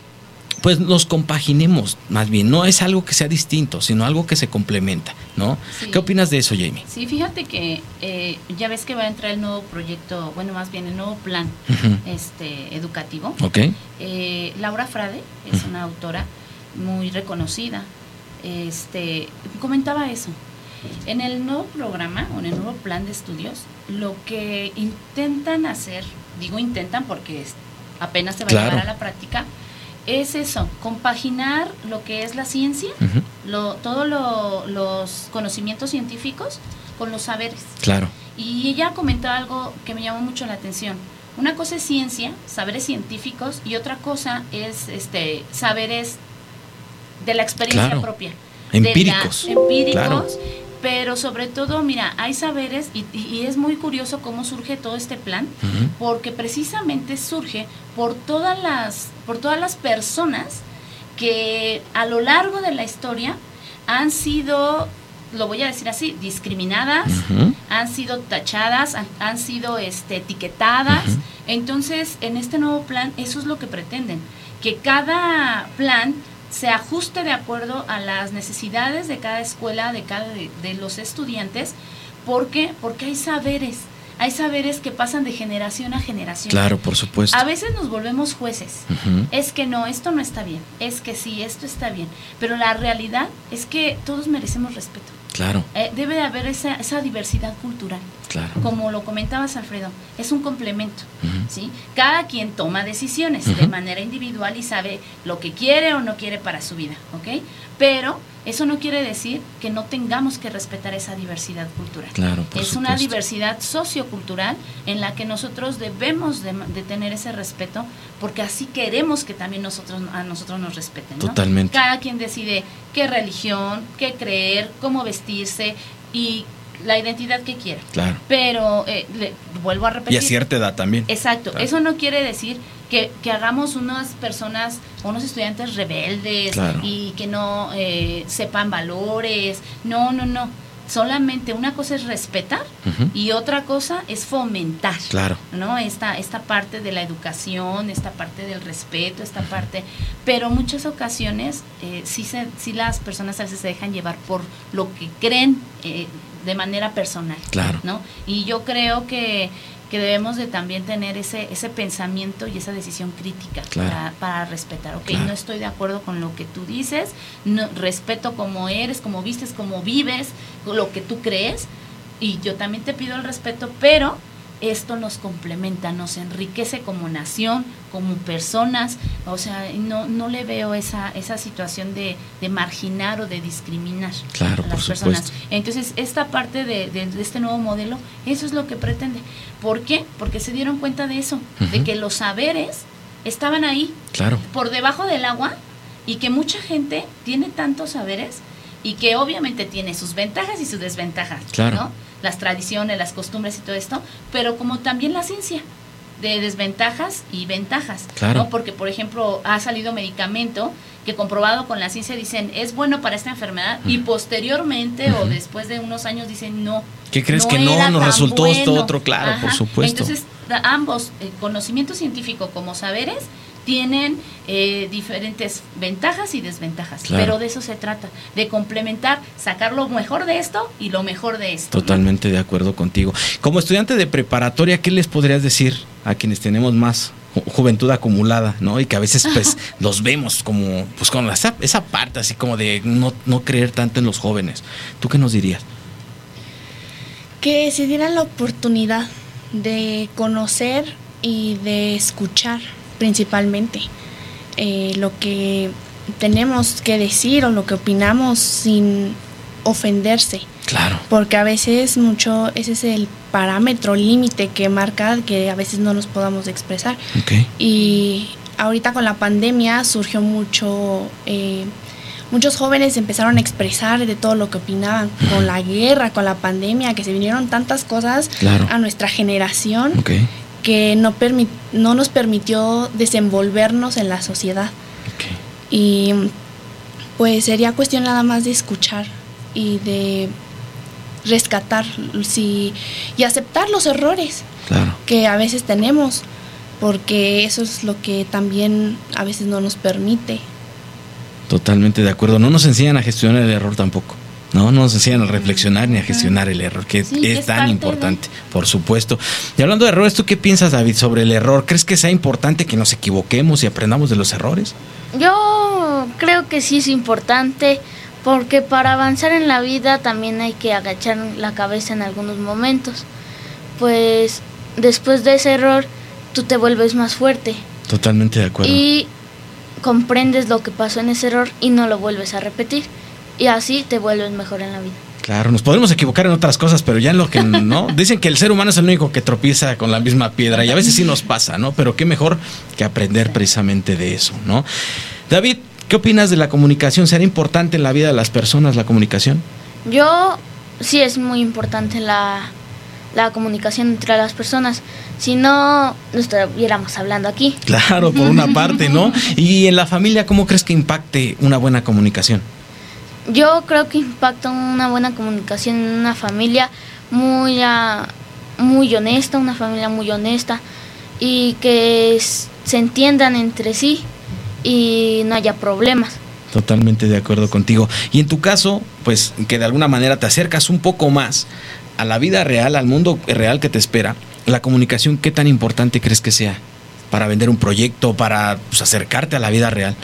pues nos compaginemos, más bien, no es algo que sea distinto, sino algo que se complementa, ¿no? Sí. ¿Qué opinas de eso, Jamie? Sí, fíjate que eh, ya ves que va a entrar el nuevo proyecto, bueno, más bien el nuevo plan este, educativo. ¿Ok? Eh, Laura Frade es una autora muy reconocida. Este, comentaba eso. En el nuevo programa o en el nuevo plan de estudios, lo que intentan hacer, digo intentan porque apenas se va Claro. a llevar a la práctica, es eso, compaginar lo que es la ciencia, Ujú. lo, todos los conocimientos científicos con los saberes. Claro, Y ella comentaba algo que me llamó mucho la atención. Una cosa es ciencia, saberes científicos, y otra cosa es este saberes de la experiencia Claro. propia. De la- empíricos. empíricos, Claro. Pero sobre todo, mira, hay saberes, y, es muy curioso cómo surge todo este plan, porque precisamente surge por todas las, por todas las personas que a lo largo de la historia han sido, lo voy a decir así, discriminadas, han sido tachadas, han, han sido este, etiquetadas. Entonces, en este nuevo plan, eso es lo que pretenden, que cada plan se ajuste de acuerdo a las necesidades de cada escuela, de cada de, de los estudiantes. ¿Por qué? Porque hay saberes, hay saberes que pasan de generación a generación. Claro, por supuesto. A veces nos volvemos jueces. Es que no, esto no está bien. Es que sí, esto está bien. Pero la realidad es que todos merecemos respeto. Claro, Eh, debe de haber esa, esa diversidad cultural. claro. Como lo comentabas, Alfredo, es un complemento. ¿sí? Cada quien toma decisiones de manera individual y sabe lo que quiere o no quiere para su vida. ¿ok? Pero eso no quiere decir que no tengamos que respetar esa diversidad cultural. Claro, por es una diversidad sociocultural en la que nosotros debemos de, de tener ese respeto porque así queremos que también nosotros a nosotros nos respeten. ¿no? Totalmente. Cada quien decide qué religión, qué creer, cómo vestirse y la identidad que quiera. Claro. Pero eh, le- vuelvo a Y repetir. a cierta edad también. Exacto, Claro. eso no quiere decir que, que hagamos unas personas, unos estudiantes rebeldes Claro. y que no eh, sepan valores. No, no, no. Solamente una cosa es respetar y otra cosa es fomentar. Claro. ¿no? Esta, esta parte de la educación, esta parte del respeto, esta parte, pero muchas ocasiones eh, sí, se, sí las personas a veces se dejan llevar por lo que creen eh, de manera personal, Claro. ¿no? Y yo creo que, que debemos de también tener ese, ese pensamiento y esa decisión crítica Claro. para, para respetar, ok, Claro. no estoy de acuerdo con lo que tú dices, no, respeto como eres, como vistes, como vives, lo que tú crees, y yo también te pido el respeto, pero esto nos complementa, nos enriquece como nación, como personas, o sea, no, no le veo esa, esa situación de, de marginar o de discriminar Claro, a las por personas. supuesto. Entonces, esta parte de, de- de este nuevo modelo, eso es lo que pretende. ¿Por qué? Porque se dieron cuenta de eso, de que los saberes estaban ahí, Claro. por debajo del agua, y que mucha gente tiene tantos saberes y que obviamente tiene sus ventajas y sus desventajas, Claro. ¿no? las tradiciones, las costumbres y todo esto, pero como también la ciencia de desventajas y ventajas, Claro. ¿no? Porque, por ejemplo, ha salido medicamento que comprobado con la ciencia dicen es bueno para esta enfermedad y posteriormente o después de unos años dicen no. ¿Qué crees que no? Nos resultó esto otro, claro, por supuesto. Entonces, ambos, eh, conocimiento científico como saberes, tienen eh, diferentes ventajas y desventajas. Claro. Pero de eso se trata, de complementar, sacar lo mejor de esto y lo mejor de esto. ¿no? Totalmente de acuerdo contigo. Como estudiante de preparatoria, ¿qué les podrías decir a quienes tenemos más ju- juventud acumulada, ¿no? Y que a veces pues los vemos como pues con esa, esa parte así como de no, no creer tanto en los jóvenes. ¿Tú qué nos dirías? Que se dieran la oportunidad de conocer y de escuchar principalmente eh, lo que tenemos que decir o lo que opinamos sin ofenderse. Claro. Porque a veces mucho, ese es el parámetro límite que marca que a veces no nos podamos expresar. Ok. Y ahorita con la pandemia surgió mucho, eh, muchos jóvenes empezaron a expresar de todo lo que opinaban con la guerra, con la pandemia, que se vinieron tantas cosas Claro. a nuestra generación Ok. Que no, permi- no nos permitió desenvolvernos en la sociedad. Y pues sería cuestión nada más de escuchar y de rescatar si, y aceptar los errores Claro. que a veces tenemos, porque eso es lo que también a veces no nos permite. Totalmente de acuerdo. No nos enseñan a gestionar el error tampoco. No, no nos enseñan a reflexionar ni a gestionar el error, que Sí, es es tan importante, por supuesto. Y hablando de errores, ¿tú qué piensas, David, sobre el error? ¿Crees que sea importante que nos equivoquemos y aprendamos de los errores? Yo creo que sí es importante porque para avanzar en la vida también hay que agachar la cabeza en algunos momentos. Pues después de ese error tú te vuelves más fuerte Totalmente de acuerdo. y comprendes lo que pasó en ese error y no lo vuelves a repetir. Y así te vuelves mejor en la vida. Claro, nos podemos equivocar en otras cosas, pero ya en lo que no. Dicen que el ser humano es el único que tropieza con la misma piedra y a veces sí nos pasa, ¿no? Pero qué mejor que aprender precisamente de eso, ¿no? David, ¿qué opinas de la comunicación? ¿Será importante en la vida de las personas la comunicación? Yo sí es muy importante la, la comunicación entre las personas. Si no, no estuviéramos hablando aquí. Claro, por una parte, ¿no? Y en la familia, ¿cómo crees que impacte una buena comunicación? Yo creo que impacta una buena comunicación en una familia muy, muy honesta, una familia muy honesta y que se entiendan entre sí y no haya problemas. Totalmente de acuerdo contigo. Y en tu caso, pues que de alguna manera te acercas un poco más a la vida real, al mundo real que te espera, la comunicación, ¿qué tan importante crees que sea para vender un proyecto, para pues, acercarte a la vida real?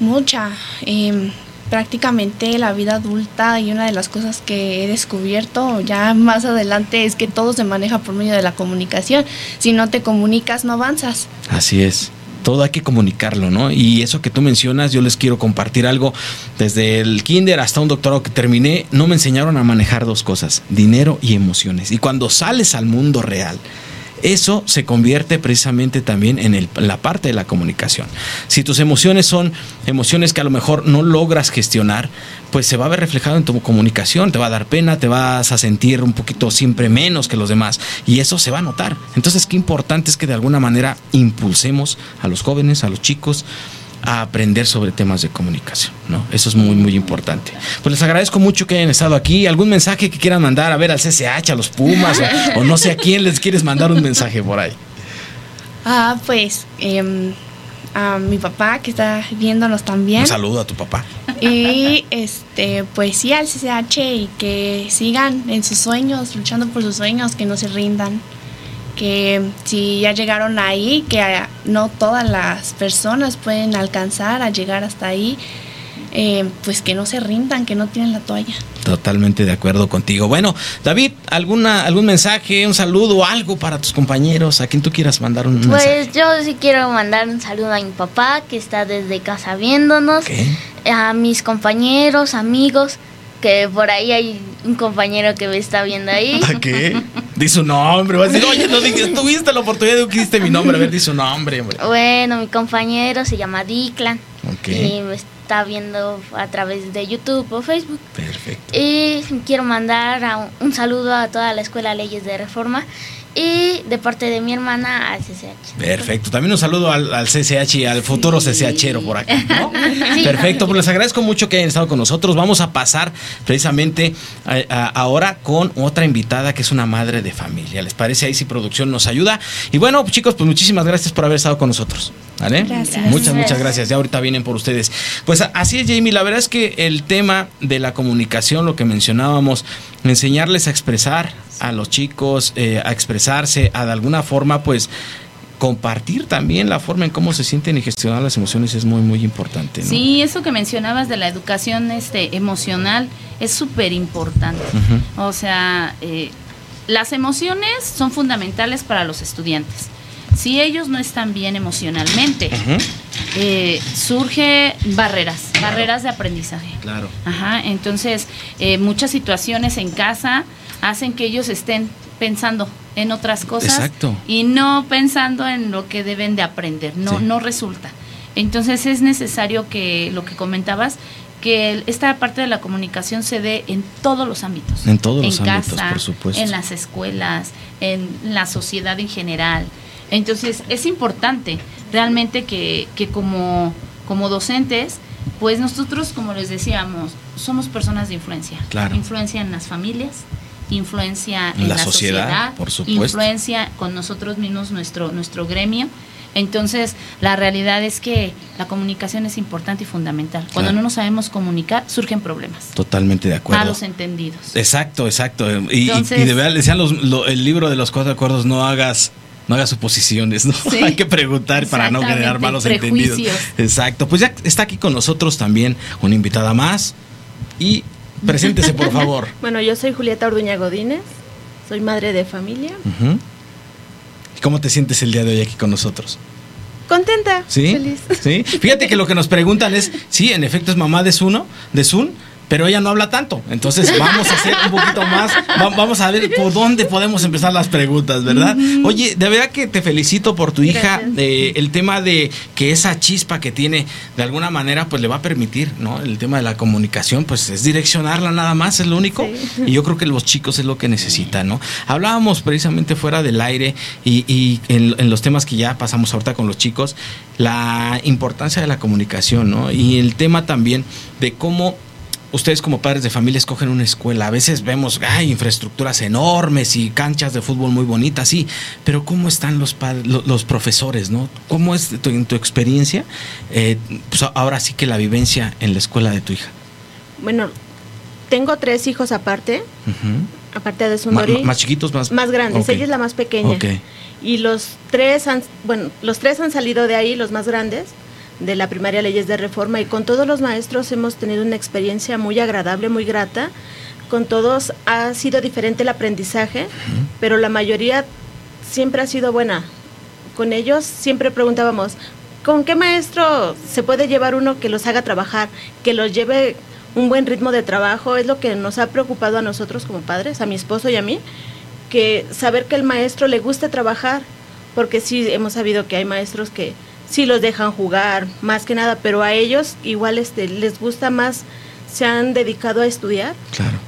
Mucha. em, prácticamente la vida adulta y una de las cosas que he descubierto ya más adelante es que todo se maneja por medio de la comunicación. Si no te comunicas, no avanzas. Así es. Todo hay que comunicarlo, ¿no? Y eso que tú mencionas, yo les quiero compartir algo. Desde el kinder hasta un doctorado que terminé, no me enseñaron a manejar dos cosas, dinero y emociones. Y cuando sales al mundo real, eso se convierte precisamente también en, la parte de la comunicación. Si tus emociones son emociones que a lo mejor no logras gestionar, pues se va a ver reflejado en tu comunicación, te va a dar pena, te vas a sentir un poquito siempre menos que los demás y eso se va a notar. Entonces, qué importante es que de alguna manera impulsemos a los jóvenes, a los chicos, a aprender sobre temas de comunicación, ¿no? Eso es muy, muy importante. Pues les agradezco mucho que hayan estado aquí. ¿Algún mensaje que quieran mandar a ver al CCH, a los Pumas, o, o no sé a quién les quieres mandar un mensaje por ahí? Ah, pues em, a mi papá que está viéndonos también. Un saludo a tu papá. Y este, pues sí, al CCH y que sigan en sus sueños, luchando por sus sueños, que no se rindan. Que si ya llegaron ahí, que no todas las personas pueden alcanzar a llegar hasta ahí, eh, pues que no se rindan, que no tienen la toalla. Totalmente de acuerdo contigo. Bueno, David, ¿alguna, algún mensaje, un saludo, algo para tus compañeros, a quien tú quieras mandar un mensaje? Pues yo sí quiero mandar un saludo a mi papá que está desde casa viéndonos, ¿Qué? a mis compañeros, amigos, que por ahí hay un compañero que me está viendo ahí. ¿A qué? Di su nombre. Vas a decir, oye, no digas, tuviste la oportunidad de que diste mi nombre. A ver, di su nombre, hombre. Bueno, mi compañero se llama Diclan. Ok. y me está viendo a través de YouTube o Facebook. Perfecto. Y quiero mandar a un, un saludo a toda la Escuela Leyes de Reforma y de parte de mi hermana al CCH. Perfecto. También un saludo al, al CCH y al futuro CCHero por acá, ¿no? Sí. Perfecto, pues les agradezco mucho que hayan estado con nosotros. Vamos a pasar precisamente a- a- ahora con otra invitada que es una madre de familia. ¿Les parece? Ahí si producción nos ayuda. Y bueno, chicos, pues muchísimas gracias por haber estado con nosotros. ¿Vale? Gracias. Muchas, muchas gracias. Ya ahorita vienen por ustedes. Pues así es, Jamie. La verdad es que el tema de la comunicación, lo que mencionábamos, enseñarles a expresar a los chicos, eh, a expresarse, a de alguna forma, pues compartir también la forma en cómo se sienten y gestionar las emociones es muy, muy importante. ¿no? Sí, eso que mencionabas de la educación este, emocional es súper importante. O sea, eh, las emociones son fundamentales para los estudiantes. Si ellos no están bien emocionalmente, eh, surge barreras, barreras de aprendizaje. Claro. Ajá, entonces eh, muchas situaciones en casa hacen que ellos estén pensando en otras cosas Exacto. y no pensando en lo que deben de aprender, no, Sí. no resulta. Entonces es necesario que lo que comentabas, que esta parte de la comunicación se dé en todos los ámbitos. En todos los ámbitos, por supuesto. En las escuelas, en la sociedad en general. Entonces es importante realmente que, que como, como docentes, pues nosotros, como les decíamos, somos personas de influencia. Claro. Influencia en las familias, influencia En la la, sociedad, sociedad, por supuesto. influencia con nosotros mismos, nuestro, nuestro gremio. Entonces, la realidad es que la comunicación es importante y fundamental. Cuando no nos sabemos comunicar, surgen problemas. Totalmente de acuerdo. Malos entendidos. Exacto, exacto. Y, y- Entonces- y de verdad decían los, lo- el libro de los cuatro acuerdos, no hagas no hagas suposiciones, ¿no? Sí. Hay que preguntar para no generar malos entendidos. Exacto. Pues ya está aquí con nosotros también una invitada más. Y preséntese, por favor. Bueno, yo soy Julieta Orduña Godínez, soy madre de familia. ¿Y ¿Cómo te sientes el día de hoy aquí con nosotros? Contenta, ¿Sí? feliz. Sí. Fíjate que lo que nos preguntan es, sí, en efecto es mamá de Zuno, de Zun, pero ella no habla tanto. Entonces vamos a hacer un poquito más, va- vamos a ver por dónde podemos empezar las preguntas, ¿verdad? Oye, de verdad que te felicito por tu hija. Eh, el tema de que esa chispa que tiene, de alguna manera, pues le va a permitir, ¿no? El tema de la comunicación, pues es direccionarla nada más, es lo único. Sí. Y yo creo que los chicos es lo que necesitan, ¿no? Hablábamos precisamente fuera del aire y, y en, en los temas que ya pasamos ahorita con los chicos, la importancia de la comunicación, ¿no? Y el tema también de cómo ustedes como padres de familia escogen una escuela. A veces vemos, hay infraestructuras enormes y canchas de fútbol muy bonitas, sí, pero ¿cómo están los, pad- lo- los profesores, no? ¿Cómo es tu- en tu experiencia, eh, pues ahora sí que la vivencia en la escuela de tu hija? Bueno, tengo tres hijos aparte, aparte de Ma- Sundori. más chiquitos, más... más grandes, ella es la más pequeña. Y los tres han, bueno, los tres han salido de ahí, los más grandes, de la primaria Leyes de Reforma, y con todos los maestros hemos tenido una experiencia muy agradable, muy grata. Con todos ha sido diferente el aprendizaje, pero la mayoría siempre ha sido buena. Con ellos siempre preguntábamos, ¿con qué maestro se puede llevar uno que los haga trabajar, que los lleve un buen ritmo de trabajo? Es lo que nos ha preocupado a nosotros como padres, a mi esposo y a mí, que saber que el maestro le guste trabajar, porque sí hemos sabido que hay maestros que sí los dejan jugar, más que nada, pero a ellos igual este, les gusta más, se han dedicado a estudiar Claro.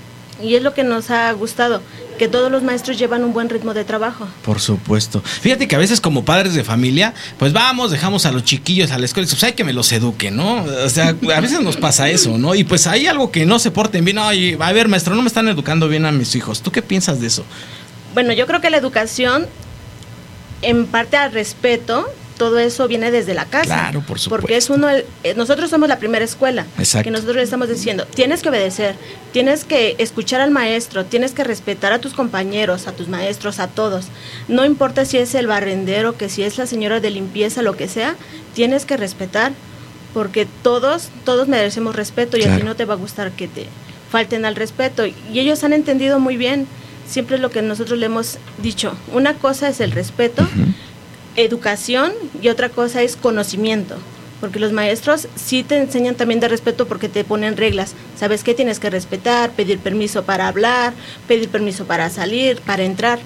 y es lo que nos ha gustado, que todos los maestros llevan un buen ritmo de trabajo. Por supuesto. Fíjate que a veces como padres de familia, pues vamos, dejamos a los chiquillos a la escuela pues hay que me los eduquen, ¿no? O sea, a veces nos pasa eso, ¿no? Y pues hay algo que no se porten bien. Ay, a ver, maestro, no me están educando bien a mis hijos. ¿Tú qué piensas de eso? Bueno, yo creo que la educación, en parte al respeto, todo eso viene desde la casa. Claro, por supuesto. Porque es uno, eh, nosotros somos la primera escuela. Exacto. Que nosotros le estamos diciendo, tienes que obedecer, tienes que escuchar al maestro, tienes que respetar a tus compañeros, a tus maestros, a todos. No importa si es el barrendero, que si es la señora de limpieza, lo que sea, tienes que respetar. Porque todos, todos merecemos respeto y a Claro. ti no te va a gustar que te falten al respeto. Y ellos han entendido muy bien. Siempre lo que nosotros le hemos dicho. Una cosa es el respeto, educación y otra cosa es conocimiento. Porque los maestros sí te enseñan también de respeto porque te ponen reglas. ¿Sabes qué tienes que respetar? Pedir permiso para hablar, pedir permiso para salir, para entrar.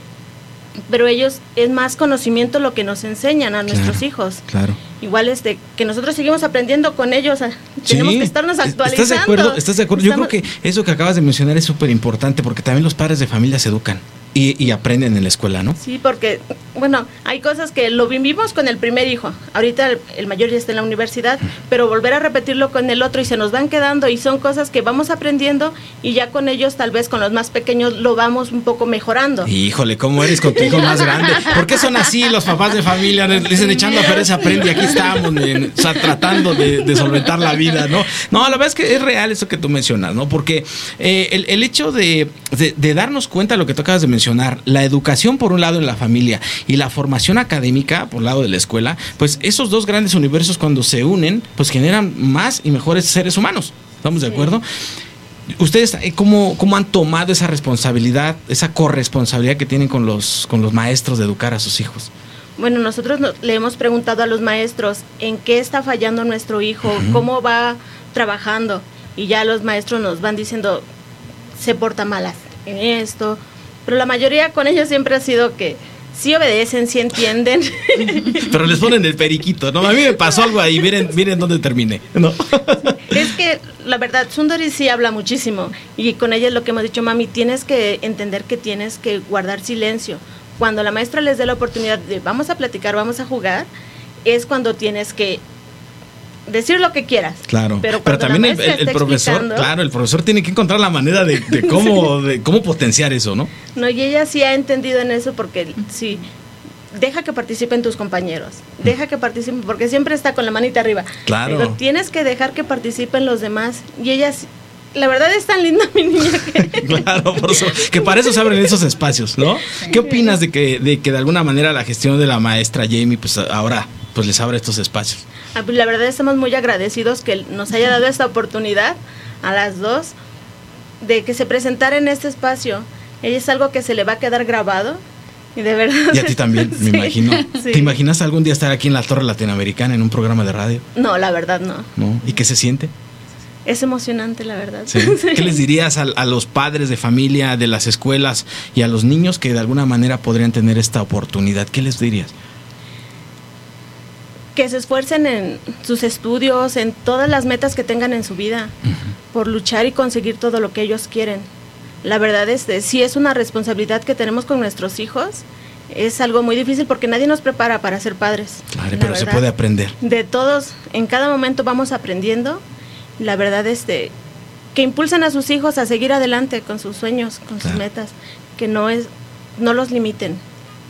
pero ellos es más conocimiento lo que nos enseñan a nuestros hijos. Claro. Igual este que nosotros seguimos aprendiendo con ellos, tenemos Sí, que estarnos ¿Estás actualizando. de acuerdo? ¿Estás de acuerdo? Yo creo Estamos- que eso que acabas de mencionar es súper importante porque también los padres de familia se educan y, y aprenden en la escuela, ¿no? Sí, porque, bueno, hay cosas que lo vivimos con el primer hijo. Ahorita el, el mayor ya está en la universidad, pero volver a repetirlo con el otro y se nos van quedando y son cosas que vamos aprendiendo y ya con ellos, tal vez con los más pequeños, lo vamos un poco mejorando. Híjole, ¿cómo eres con tu hijo más grande? ¿Por qué son así los papás de familia? Les Dicen echando a perder se aprende y aquí estamos, men, o sea, tratando de, de solventar la vida, ¿no? No, la verdad es que es real eso que tú mencionas, ¿no? Porque eh, el, el hecho de, de- de darnos cuenta de lo que tú acabas de mencionar, la educación por un lado en la familia y la formación académica por el lado de la escuela, pues esos dos grandes universos cuando se unen, pues generan más y mejores seres humanos. ¿Estamos de acuerdo? ¿Ustedes eh, cómo, cómo han tomado esa responsabilidad, esa corresponsabilidad que tienen con los, con los maestros de educar a sus hijos? Bueno, nosotros no- le hemos preguntado a los maestros en qué está fallando nuestro hijo, cómo va trabajando y ya los maestros nos van diciendo se porta malas en esto, pero la mayoría con ellos siempre ha sido que sí obedecen, sí entienden. Pero les ponen el periquito, ¿no? A mí me pasó algo ahí, miren, miren dónde terminé, ¿no? es que la verdad, Sundari sí habla muchísimo y con ella es lo que hemos dicho, mami, tienes que entender que tienes que guardar silencio. Cuando la maestra les dé la oportunidad de vamos a platicar, vamos a jugar, es cuando tienes que decir lo que quieras. Claro, Pero, pero, también el, profesor, claro, el profesor tiene que encontrar la manera de, de cómo, de cómo potenciar eso, ¿no? No, y ella sí ha entendido en eso porque sí, deja que participen tus compañeros, deja que participen, porque siempre está con la manita arriba. Claro. Pero tienes que dejar que participen los demás. Y ella, sí- la verdad es tan linda mi niña que... Claro, por eso, que para eso se abren esos espacios, ¿no? ¿Qué opinas de que, de que de alguna manera la gestión de la maestra Jamie, pues ahora, pues les abre estos espacios? Ah, pues, La verdad estamos muy agradecidos que nos haya dado esta oportunidad a las dos de que se presentara en este espacio. Ella es algo que se le va a quedar grabado y de verdad... Y a ti también, me Sí, imagino. sí. ¿Te imaginas algún día estar aquí en la Torre Latinoamericana en un programa de radio? No, la verdad no. ¿No? ¿Y qué se siente? Es emocionante, la verdad. Sí. ¿Qué les dirías a, a los padres de familia, de las escuelas y a los niños que de alguna manera podrían tener esta oportunidad? ¿Qué les dirías? Que se esfuercen en sus estudios, en todas las metas que tengan en su vida, por luchar y conseguir todo lo que ellos quieren. La verdad es que sí es una responsabilidad que tenemos con nuestros hijos. Es algo muy difícil porque nadie nos prepara para ser padres. Claro, la pero se puede aprender. De todos, en cada momento vamos aprendiendo. La verdad es de que impulsan a sus hijos a seguir adelante con sus sueños, con sus metas, que no es no los limiten,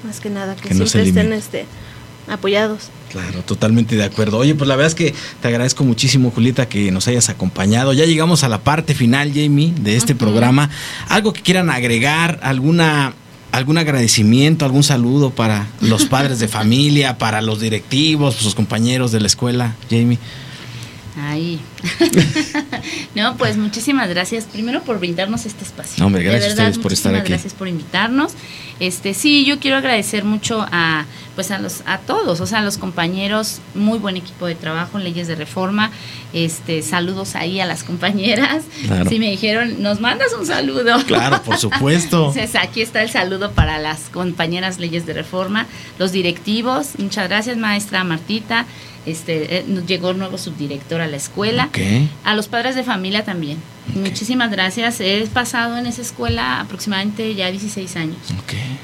más que nada, que, Que no se siempre estén limiten. este apoyados. Claro, totalmente de acuerdo. Oye, pues la verdad es que te agradezco muchísimo, Julieta, que nos hayas acompañado. Ya llegamos a la parte final, Jamie, de este programa. ¿Algo que quieran agregar? ¿Alguna algún agradecimiento, algún saludo para los padres de familia, para los directivos, sus compañeros de la escuela, Jamie? Ahí. no, pues muchísimas gracias primero por brindarnos este espacio. No, hombre, gracias a ustedes por estar aquí. Gracias por invitarnos. Este, sí, yo quiero agradecer mucho a pues a los a todos, o sea, a los compañeros, muy buen equipo de trabajo en leyes de reforma. Este, saludos ahí a las compañeras. Claro. Sí me dijeron, "Nos mandas un saludo." Claro, por supuesto. Entonces, aquí está el saludo para las compañeras leyes de reforma, los directivos. Muchas gracias, maestra Martita. Este, eh, nos llegó el nuevo subdirector a la escuela. A los padres de familia también. Muchísimas gracias. He pasado en esa escuela aproximadamente ya 16 años.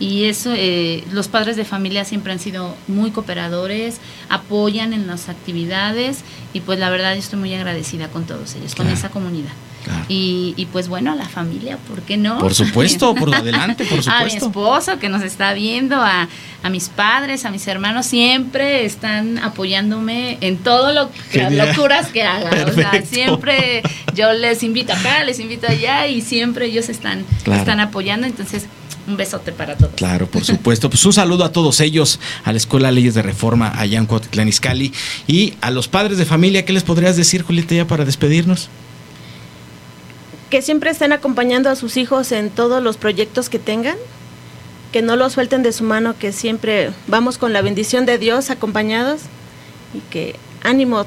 Y eso, eh, los padres de familia siempre han sido muy cooperadores, apoyan en las actividades y pues la verdad yo estoy muy agradecida con todos ellos, con esa comunidad. Claro. Y, y pues bueno, a la familia, ¿por qué no? Por supuesto, por adelante, por A mi supuesto. esposo que nos está viendo, a, a mis padres, a mis hermanos, siempre están apoyándome en todo lo que las locuras que haga. O sea, siempre yo les invito acá, les invito allá y siempre ellos están, Claro. están apoyando. Entonces, un besote para todos. Claro, por supuesto. Pues un saludo a todos ellos, a la Escuela Leyes de Reforma allá en Cuautitlán Izcalli y a los padres de familia. ¿Qué les podrías decir, Julieta, ya para despedirnos? Que siempre estén acompañando a sus hijos en todos los proyectos que tengan, que no los suelten de su mano, que siempre vamos con la bendición de Dios acompañados y que ánimo,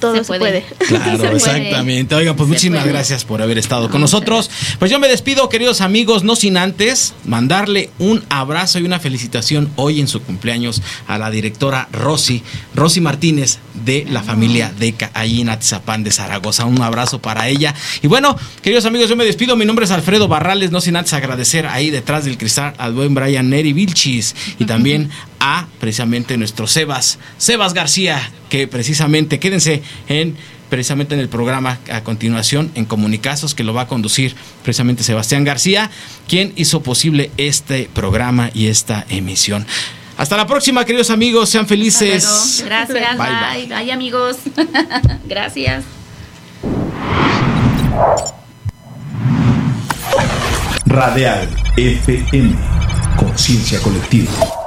todo Se se, puede. puede. Claro, Se puede. exactamente. Oigan, pues Se muchísimas puede. gracias por haber estado con nosotros. Pues yo me despido, queridos amigos, no sin antes mandarle un abrazo y una felicitación hoy en su cumpleaños a la directora Rosy, Rosy Martínez de la familia Deca, ahí en Atizapán de Zaragoza. Un abrazo para ella. Y bueno, queridos amigos, yo me despido. Mi nombre es Alfredo Barrales, no sin antes agradecer ahí detrás del cristal al buen Brian Neri Vilchis y también a precisamente nuestro Sebas, Sebas García, que precisamente quédense en precisamente en el programa a continuación en Comunicazos que lo va a conducir precisamente Sebastián García, quien hizo posible este programa y esta emisión. Hasta la próxima, queridos amigos, sean felices. Gracias, Bye, bye. Bye, amigos. Gracias. Radial FM. Conciencia colectiva.